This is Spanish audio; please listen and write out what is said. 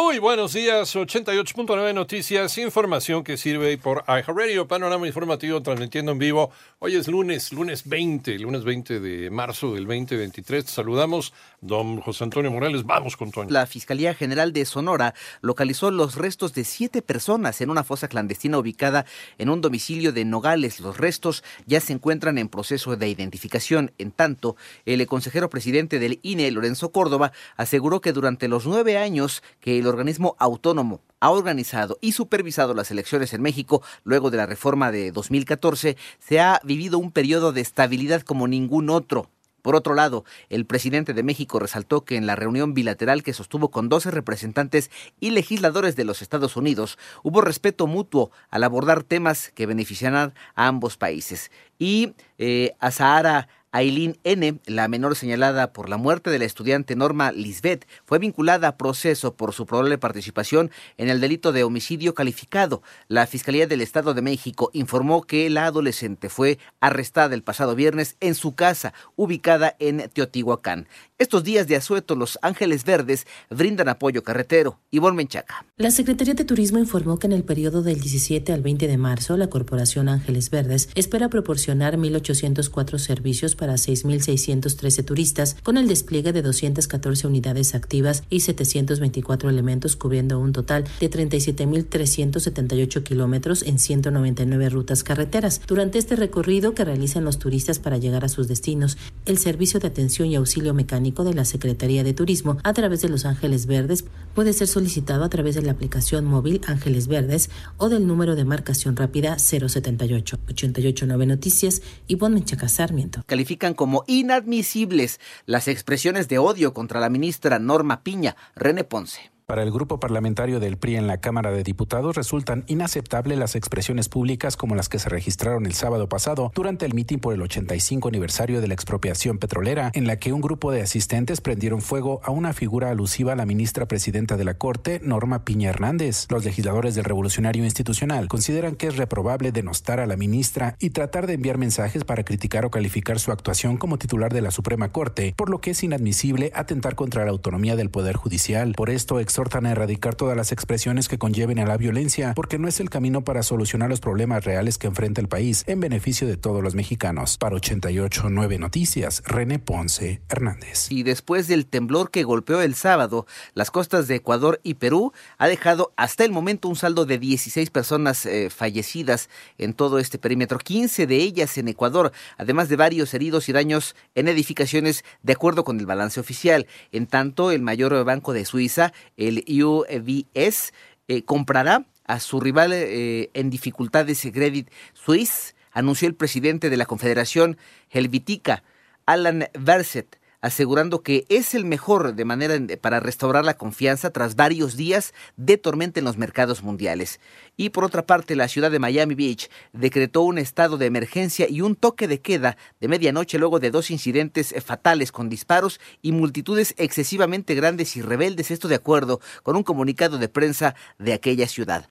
Muy buenos días, 88.9 Noticias, información que sirve por iHeartRadio, panorama informativo transmitiendo en vivo. Hoy es lunes, lunes 20, lunes 20 de marzo del 2023. Saludamos, don José Antonio Morales. Vamos con Toño. La Fiscalía General de Sonora localizó los restos de siete personas en una fosa clandestina ubicada en un domicilio de Nogales. Los restos ya se encuentran en proceso de identificación. En tanto, el consejero presidente del INE, Lorenzo Córdoba, aseguró que durante los nueve años que el organismo autónomo ha organizado y supervisado las elecciones en México luego de la reforma de 2014, se ha vivido un periodo de estabilidad como ningún otro. Por otro lado, el presidente de México resaltó que en la reunión bilateral que sostuvo con 12 representantes y legisladores de los Estados Unidos hubo respeto mutuo al abordar temas que beneficiarán a ambos países. Y eh, a Sahara Aileen N., la menor señalada por la muerte de la estudiante Norma Lisbeth, fue vinculada a proceso por su probable participación en el delito de homicidio calificado. La Fiscalía del Estado de México informó que la adolescente fue arrestada el pasado viernes en su casa, ubicada en Teotihuacán. Estos días de asueto, los Ángeles Verdes brindan apoyo carretero. Ivonne Menchaca. La Secretaría de Turismo informó que en el periodo del 17 al 20 de marzo, la Corporación Ángeles Verdes espera proporcionar 1.804 servicios para 6.613 turistas, con el despliegue de 214 unidades activas y 724 elementos, cubriendo un total de 37.378 kilómetros en 199 rutas carreteras. Durante este recorrido que realizan los turistas para llegar a sus destinos, el Servicio de Atención y Auxilio Mecánico de la Secretaría de Turismo a través de Los Ángeles Verdes puede ser solicitado a través de la aplicación móvil Ángeles Verdes o del número de marcación rápida 078 889 Noticias y Menchaca Sarmiento como inadmisibles las expresiones de odio contra la ministra Norma Piña, René Ponce. Para el grupo parlamentario del PRI en la Cámara de Diputados resultan inaceptables las expresiones públicas como las que se registraron el sábado pasado durante el mitin por el 85 aniversario de la expropiación petrolera, en la que un grupo de asistentes prendieron fuego a una figura alusiva a la ministra presidenta de la Corte, Norma Piña Hernández. Los legisladores del Revolucionario Institucional consideran que es reprobable denostar a la ministra y tratar de enviar mensajes para criticar o calificar su actuación como titular de la Suprema Corte, por lo que es inadmisible atentar contra la autonomía del Poder Judicial. Por esto, exhortan a erradicar todas las expresiones que conlleven a la violencia, porque no es el camino para solucionar los problemas reales que enfrenta el país en beneficio de todos los mexicanos. Para 889 Noticias, René Ponce Hernández. Y después del temblor que golpeó el sábado las costas de Ecuador y Perú, ha dejado hasta el momento un saldo de 16 personas eh, fallecidas en todo este perímetro, 15 de ellas en Ecuador, además de varios heridos y daños en edificaciones, de acuerdo con el balance oficial. En tanto, el mayor banco de Suiza, el UBS eh, comprará a su rival eh, en dificultades Credit Suisse, anunció el presidente de la Confederación Helvitica, Alan Verset asegurando que es el mejor de manera para restaurar la confianza tras varios días de tormenta en los mercados mundiales. Y por otra parte, la ciudad de Miami Beach decretó un estado de emergencia y un toque de queda de medianoche luego de dos incidentes fatales con disparos y multitudes excesivamente grandes y rebeldes, esto de acuerdo con un comunicado de prensa de aquella ciudad.